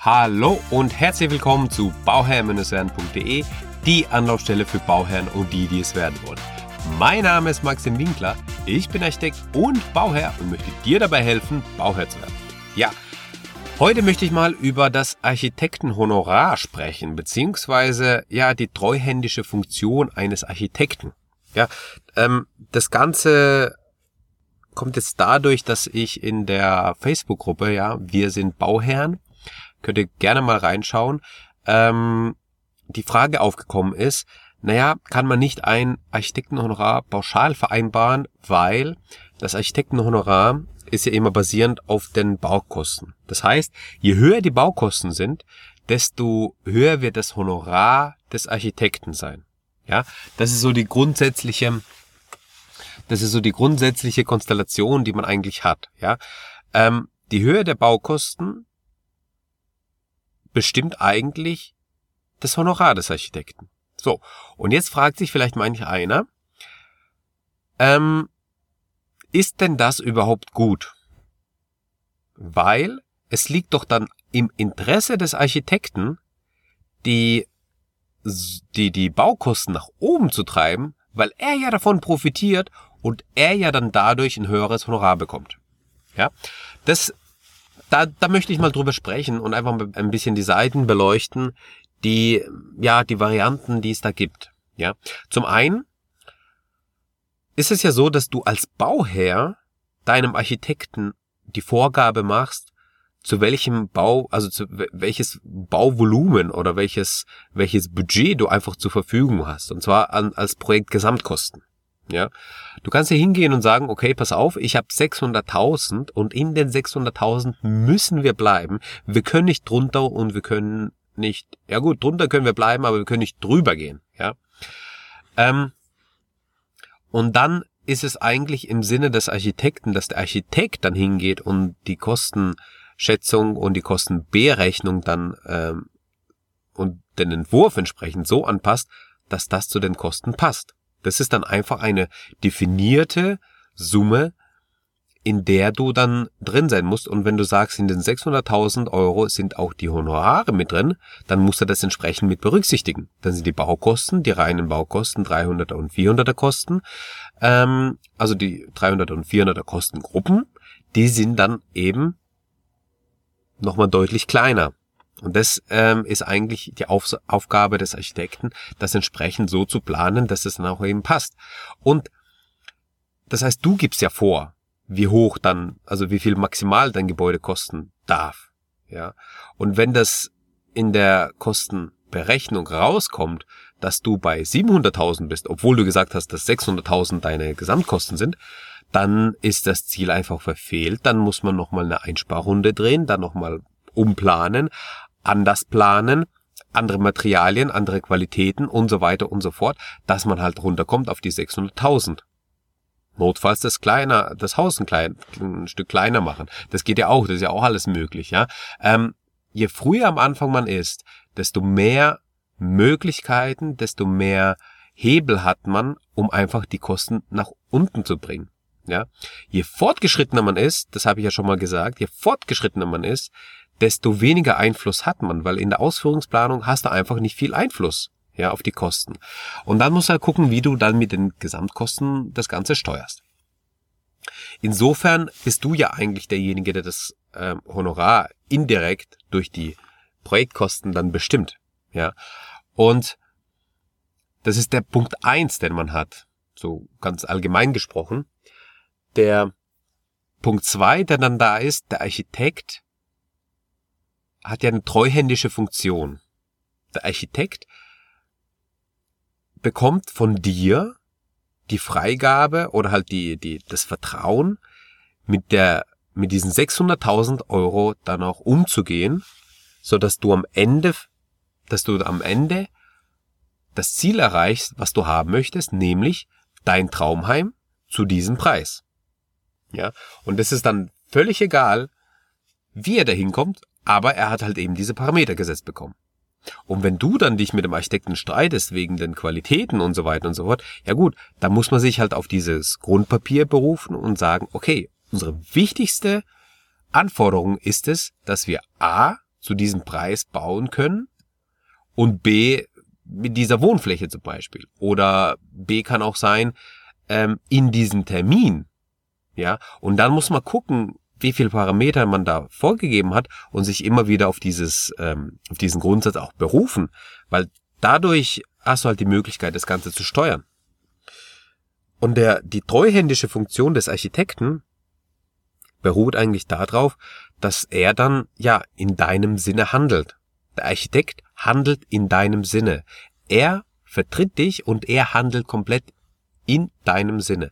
Hallo und herzlich willkommen zu bauherr-werden.de, die Anlaufstelle für Bauherren und die, die es werden wollen. Mein Name ist Maxim Winkler, ich bin Architekt und Bauherr und möchte dir dabei helfen, Bauherr zu werden. Ja, heute möchte ich mal über das Architektenhonorar sprechen, beziehungsweise ja die treuhändische Funktion eines Architekten. Ja, ähm, das Ganze kommt jetzt dadurch, dass ich in der Facebook-Gruppe, ja, wir sind Bauherren, Könnt ihr gerne mal reinschauen. Ähm, die Frage aufgekommen ist, naja, kann man nicht ein Architektenhonorar pauschal vereinbaren, weil das Architektenhonorar ist ja immer basierend auf den Baukosten. Das heißt, je höher die Baukosten sind, desto höher wird das Honorar des Architekten sein. Ja, das ist so die grundsätzliche, das ist so die grundsätzliche Konstellation, die man eigentlich hat. Ja, ähm, die Höhe der Baukosten bestimmt eigentlich das Honorar des Architekten. So, und jetzt fragt sich vielleicht manch einer, ähm, ist denn das überhaupt gut? Weil es liegt doch dann im Interesse des Architekten, die, die, die Baukosten nach oben zu treiben, weil er ja davon profitiert und er ja dann dadurch ein höheres Honorar bekommt. Ja, das da, da möchte ich mal drüber sprechen und einfach ein bisschen die Seiten beleuchten, die, ja, die Varianten, die es da gibt. Ja, zum einen ist es ja so, dass du als Bauherr deinem Architekten die Vorgabe machst, zu welchem Bau, also zu welches Bauvolumen oder welches, welches Budget du einfach zur Verfügung hast. Und zwar an, als Projekt Gesamtkosten. Ja, du kannst hier hingehen und sagen, okay, pass auf, ich habe 600.000 und in den 600.000 müssen wir bleiben. Wir können nicht drunter und wir können nicht, ja gut, drunter können wir bleiben, aber wir können nicht drüber gehen. Ja, ähm, und dann ist es eigentlich im Sinne des Architekten, dass der Architekt dann hingeht und die Kostenschätzung und die Kostenberechnung dann ähm, und den Entwurf entsprechend so anpasst, dass das zu den Kosten passt. Das ist dann einfach eine definierte Summe, in der du dann drin sein musst. Und wenn du sagst, in den 600.000 Euro sind auch die Honorare mit drin, dann musst du das entsprechend mit berücksichtigen. Dann sind die Baukosten, die reinen Baukosten, 300er und 400er Kosten, ähm, also die 300er und 400er Kostengruppen, die sind dann eben nochmal deutlich kleiner. Und das ähm, ist eigentlich die Auf Aufgabe des Architekten, das entsprechend so zu planen, dass es dann auch eben passt. Und das heißt, du gibst ja vor, wie hoch dann, also wie viel maximal dein Gebäude kosten darf. Ja. Und wenn das in der Kostenberechnung rauskommt, dass du bei 700.000 bist, obwohl du gesagt hast, dass 600.000 deine Gesamtkosten sind, dann ist das Ziel einfach verfehlt. Dann muss man nochmal eine Einsparrunde drehen, dann nochmal umplanen anders planen, andere Materialien, andere Qualitäten und so weiter und so fort, dass man halt runterkommt auf die 600.000. Notfalls das kleiner, das Haus ein, klein, ein Stück kleiner machen. Das geht ja auch, das ist ja auch alles möglich, ja. Ähm, je früher am Anfang man ist, desto mehr Möglichkeiten, desto mehr Hebel hat man, um einfach die Kosten nach unten zu bringen. Ja, je fortgeschrittener man ist, das habe ich ja schon mal gesagt, je fortgeschrittener man ist, desto weniger Einfluss hat man, weil in der Ausführungsplanung hast du einfach nicht viel Einfluss ja, auf die Kosten. Und dann musst du halt gucken, wie du dann mit den Gesamtkosten das Ganze steuerst. Insofern bist du ja eigentlich derjenige, der das äh, Honorar indirekt durch die Projektkosten dann bestimmt. Ja. Und das ist der Punkt eins, den man hat, so ganz allgemein gesprochen. Der Punkt zwei, der dann da ist, der Architekt hat ja eine treuhändische Funktion. Der Architekt bekommt von dir die Freigabe oder halt die, die, das Vertrauen, mit der, mit diesen 600.000 Euro dann auch umzugehen, so dass du am Ende, dass du am Ende das Ziel erreichst, was du haben möchtest, nämlich dein Traumheim zu diesem Preis. Ja, und es ist dann völlig egal, wie er dahin kommt, aber er hat halt eben diese Parameter gesetzt bekommen. Und wenn du dann dich mit dem Architekten streitest wegen den Qualitäten und so weiter und so fort, ja gut, da muss man sich halt auf dieses Grundpapier berufen und sagen, okay, unsere wichtigste Anforderung ist es, dass wir A, zu diesem Preis bauen können und B mit dieser Wohnfläche zum Beispiel. Oder B kann auch sein, ähm, in diesem Termin. Ja, und dann muss man gucken, wie viel Parameter man da vorgegeben hat und sich immer wieder auf dieses, ähm, auf diesen Grundsatz auch berufen, weil dadurch hast du halt die Möglichkeit, das Ganze zu steuern. Und der, die treuhändische Funktion des Architekten beruht eigentlich darauf, dass er dann, ja, in deinem Sinne handelt. Der Architekt handelt in deinem Sinne. Er vertritt dich und er handelt komplett in deinem Sinne.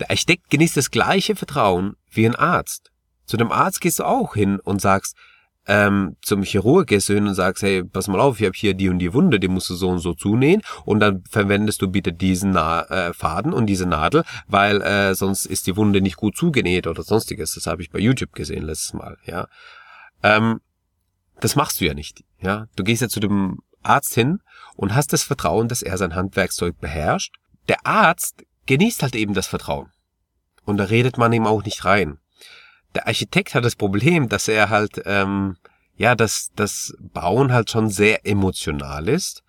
Der Architekt genießt das gleiche Vertrauen wie ein Arzt. Zu dem Arzt gehst du auch hin und sagst, ähm, zum Chirurg gehst du hin und sagst, hey, pass mal auf, ich habe hier die und die Wunde, die musst du so und so zunähen und dann verwendest du bitte diesen Na äh, Faden und diese Nadel, weil äh, sonst ist die Wunde nicht gut zugenäht oder sonstiges. Das habe ich bei YouTube gesehen letztes Mal, ja. Ähm, das machst du ja nicht, ja. Du gehst ja zu dem Arzt hin und hast das Vertrauen, dass er sein Handwerkszeug beherrscht. Der Arzt genießt halt eben das Vertrauen. Und da redet man ihm auch nicht rein der Architekt hat das Problem, dass er halt, ähm, ja, dass das Bauen halt schon sehr emotional ist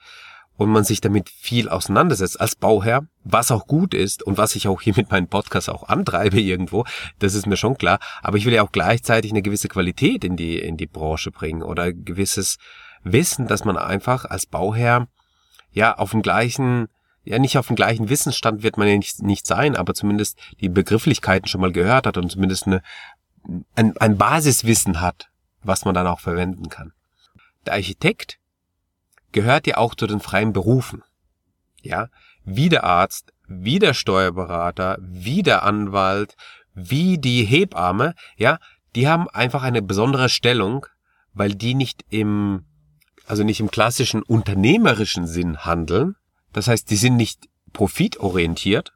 und man sich damit viel auseinandersetzt als Bauherr, was auch gut ist und was ich auch hier mit meinem Podcast auch antreibe irgendwo, das ist mir schon klar. Aber ich will ja auch gleichzeitig eine gewisse Qualität in die, in die Branche bringen oder gewisses Wissen, dass man einfach als Bauherr ja auf dem gleichen ja nicht auf dem gleichen Wissensstand wird man ja nicht, nicht sein, aber zumindest die Begrifflichkeiten schon mal gehört hat und zumindest eine ein, ein Basiswissen hat, was man dann auch verwenden kann. Der Architekt gehört ja auch zu den freien Berufen. Ja, wie der Arzt, wie der Steuerberater, wie der Anwalt, wie die Hebamme, ja, die haben einfach eine besondere Stellung, weil die nicht im, also nicht im klassischen unternehmerischen Sinn handeln. Das heißt, die sind nicht profitorientiert,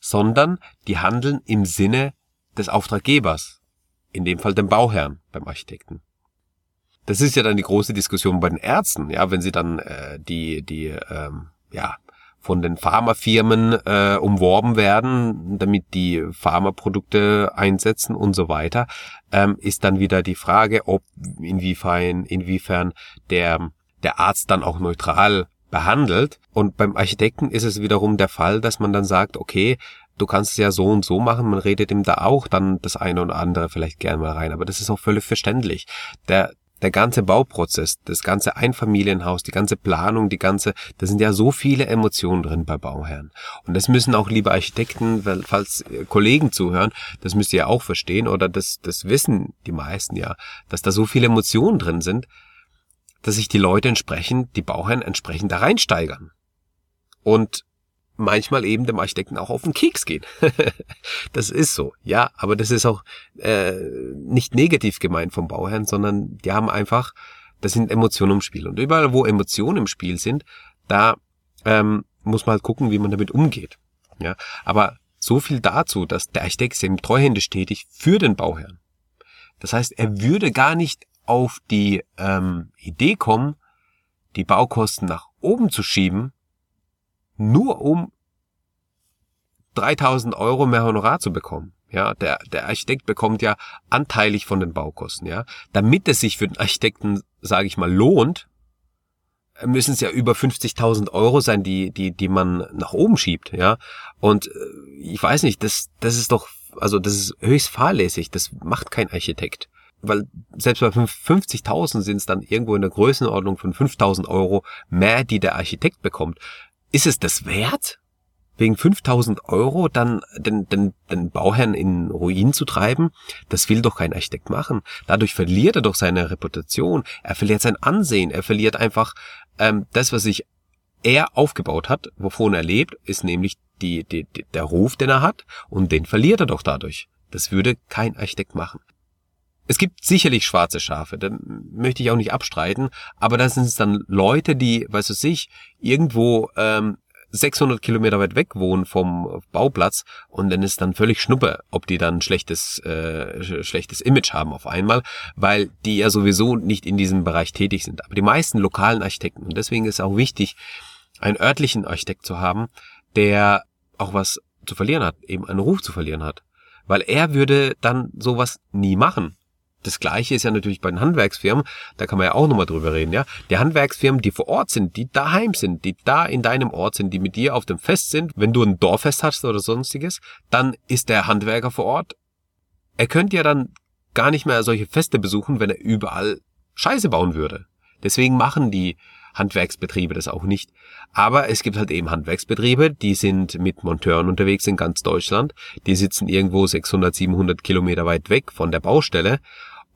sondern die handeln im Sinne des Auftraggebers, in dem Fall dem Bauherrn beim Architekten. Das ist ja dann die große Diskussion bei den Ärzten, ja, wenn sie dann äh, die die ähm, ja von den Pharmafirmen äh, umworben werden, damit die Pharmaprodukte einsetzen und so weiter, ähm, ist dann wieder die Frage, ob inwiefern inwiefern der der Arzt dann auch neutral behandelt. Und beim Architekten ist es wiederum der Fall, dass man dann sagt, okay, du kannst es ja so und so machen, man redet ihm da auch dann das eine oder andere vielleicht gerne mal rein, aber das ist auch völlig verständlich. Der, der ganze Bauprozess, das ganze Einfamilienhaus, die ganze Planung, die ganze, da sind ja so viele Emotionen drin bei Bauherren. Und das müssen auch liebe Architekten, falls Kollegen zuhören, das müsst ihr ja auch verstehen oder das, das wissen die meisten ja, dass da so viele Emotionen drin sind, dass sich die Leute entsprechend, die Bauherren entsprechend da reinsteigern. Und manchmal eben dem Architekten auch auf den Keks gehen. das ist so, ja, aber das ist auch äh, nicht negativ gemeint vom Bauherrn, sondern die haben einfach, das sind Emotionen im Spiel. Und überall, wo Emotionen im Spiel sind, da ähm, muss man halt gucken, wie man damit umgeht. Ja, aber so viel dazu, dass der Architekt eben treuhändisch tätig für den Bauherrn. Das heißt, er würde gar nicht auf die ähm, Idee kommen, die Baukosten nach oben zu schieben, nur um 3000 Euro mehr Honorar zu bekommen. Ja, der, der Architekt bekommt ja anteilig von den Baukosten, ja. Damit es sich für den Architekten, sage ich mal, lohnt, müssen es ja über 50.000 Euro sein, die, die, die man nach oben schiebt, ja. Und äh, ich weiß nicht, das, das ist doch, also das ist höchst fahrlässig, das macht kein Architekt. Weil selbst bei 50.000 sind es dann irgendwo in der Größenordnung von 5.000 Euro mehr, die der Architekt bekommt ist es das wert? Wegen 5000 Euro dann den, den, den Bauherrn in Ruin zu treiben? Das will doch kein Architekt machen. Dadurch verliert er doch seine Reputation. Er verliert sein Ansehen. Er verliert einfach ähm, das, was sich er aufgebaut hat, wovon er lebt, ist nämlich die, die, die, der Ruf, den er hat. Und den verliert er doch dadurch. Das würde kein Architekt machen. Es gibt sicherlich schwarze Schafe, da möchte ich auch nicht abstreiten, aber das sind es dann Leute, die, weißt du sich, irgendwo ähm, 600 Kilometer weit weg wohnen vom Bauplatz und dann ist dann völlig schnuppe, ob die dann schlechtes äh, schlechtes Image haben auf einmal, weil die ja sowieso nicht in diesem Bereich tätig sind. Aber die meisten lokalen Architekten und deswegen ist es auch wichtig, einen örtlichen Architekt zu haben, der auch was zu verlieren hat, eben einen Ruf zu verlieren hat, weil er würde dann sowas nie machen Das gleiche ist ja natürlich bei den Handwerksfirmen, da kann man ja auch nochmal drüber reden, ja. Die Handwerksfirmen, die vor Ort sind, die daheim sind, die da in deinem Ort sind, die mit dir auf dem Fest sind, wenn du ein Dorffest hast oder sonstiges, dann ist der Handwerker vor Ort. Er könnte ja dann gar nicht mehr solche Feste besuchen, wenn er überall Scheiße bauen würde. Deswegen machen die Handwerksbetriebe das auch nicht. Aber es gibt halt eben Handwerksbetriebe, die sind mit Monteuren unterwegs in ganz Deutschland. Die sitzen irgendwo 600, 700 Kilometer weit weg von der Baustelle.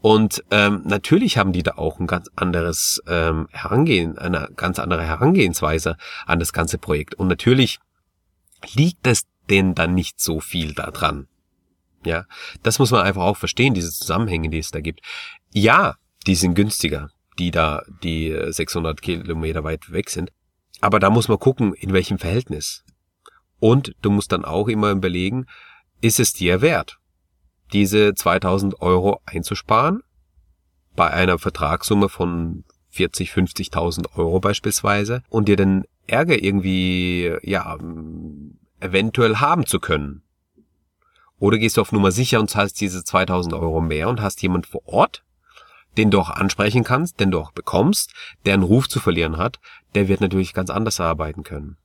Und ähm, natürlich haben die da auch ein ganz anderes ähm, Herangehen, eine ganz andere Herangehensweise an das ganze Projekt. Und natürlich liegt es denen dann nicht so viel daran. Ja, das muss man einfach auch verstehen, diese Zusammenhänge, die es da gibt. Ja, die sind günstiger die da die 600 Kilometer weit weg sind. Aber da muss man gucken, in welchem Verhältnis. Und du musst dann auch immer überlegen, ist es dir wert, diese 2000 Euro einzusparen bei einer Vertragssumme von 40, 50.000 Euro beispielsweise und dir den Ärger irgendwie, ja, eventuell haben zu können. Oder gehst du auf Nummer sicher und zahlst diese 2000 Euro mehr und hast jemand vor Ort, den du auch ansprechen kannst, den du auch bekommst, der einen Ruf zu verlieren hat, der wird natürlich ganz anders arbeiten können.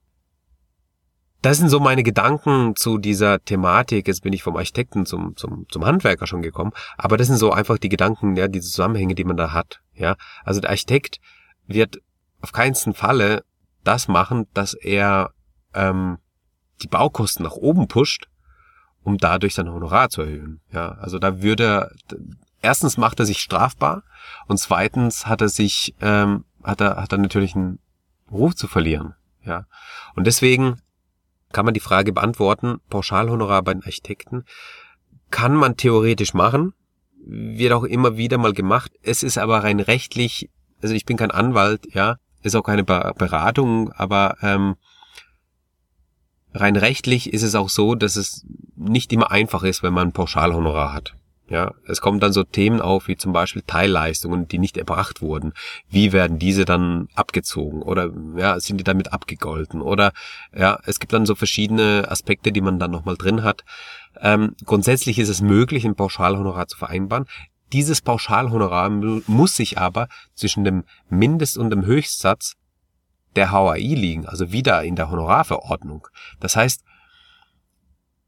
Das sind so meine Gedanken zu dieser Thematik. Jetzt bin ich vom Architekten zum, zum, zum Handwerker schon gekommen. Aber das sind so einfach die Gedanken, ja, die Zusammenhänge, die man da hat. Ja, also der Architekt wird auf keinen Falle das machen, dass er ähm, die Baukosten nach oben pusht, um dadurch sein Honorar zu erhöhen. Ja, also da würde erstens macht er sich strafbar und zweitens hat er sich, ähm, hat er, hat er natürlich einen Ruf zu verlieren. Ja. Und deswegen kann man die Frage beantworten, Pauschalhonorar bei den Architekten kann man theoretisch machen, wird auch immer wieder mal gemacht. Es ist aber rein rechtlich, also ich bin kein Anwalt, ja, ist auch keine Beratung, aber ähm, rein rechtlich ist es auch so, dass es nicht immer einfach ist, wenn man ein Pauschalhonorar hat. Ja, es kommen dann so Themen auf, wie zum Beispiel Teilleistungen, die nicht erbracht wurden. Wie werden diese dann abgezogen? Oder ja, sind die damit abgegolten? Oder ja, es gibt dann so verschiedene Aspekte, die man dann nochmal drin hat. Ähm, grundsätzlich ist es möglich, ein Pauschalhonorar zu vereinbaren. Dieses Pauschalhonorar muss sich aber zwischen dem Mindest- und dem Höchstsatz der HAI liegen, also wieder in der Honorarverordnung. Das heißt,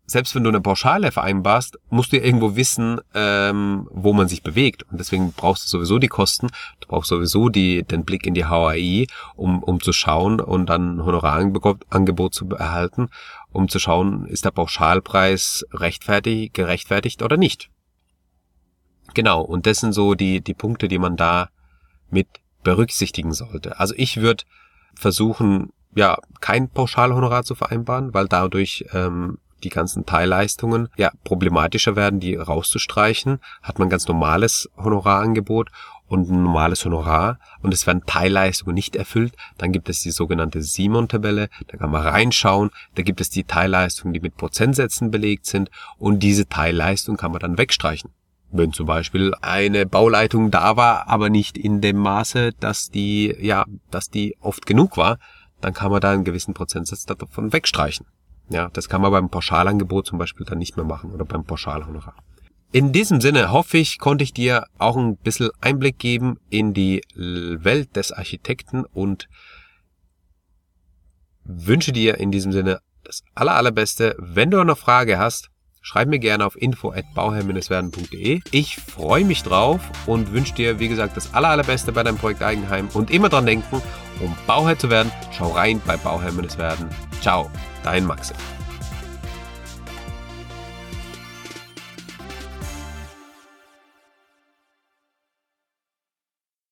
selbst wenn du eine Pauschale vereinbarst, musst du ja irgendwo wissen, ähm, wo man sich bewegt. Und deswegen brauchst du sowieso die Kosten, du brauchst sowieso die, den Blick in die HAI, um, um zu schauen und dann ein Honorarangebot zu erhalten, um zu schauen, ist der Pauschalpreis rechtfertig, gerechtfertigt oder nicht. Genau, und das sind so die, die Punkte, die man da mit berücksichtigen sollte. Also ich würde versuchen, ja, kein Pauschalhonorar zu vereinbaren, weil dadurch ähm, die ganzen Teilleistungen ja problematischer werden, die rauszustreichen, hat man ganz normales Honorarangebot und ein normales Honorar und es werden Teilleistungen nicht erfüllt, dann gibt es die sogenannte Simon-Tabelle, da kann man reinschauen, da gibt es die Teilleistungen, die mit Prozentsätzen belegt sind und diese Teilleistung kann man dann wegstreichen. Wenn zum Beispiel eine Bauleitung da war, aber nicht in dem Maße, dass die, ja, dass die oft genug war, dann kann man da einen gewissen Prozentsatz davon wegstreichen. Ja, das kann man beim Pauschalangebot zum Beispiel dann nicht mehr machen oder beim Pauschalhonorar. In diesem Sinne hoffe ich, konnte ich dir auch ein bisschen Einblick geben in die Welt des Architekten und wünsche dir in diesem Sinne das aller, allerbeste. Wenn du noch Frage hast, schreib mir gerne auf info at bauherr-werden.de. Ich freue mich drauf und wünsche dir, wie gesagt, das aller, allerbeste bei deinem Projekt Eigenheim und immer dran denken, um Bauherr zu werden, schau rein bei Bauherr-werden. Ciao. Dein Maxi.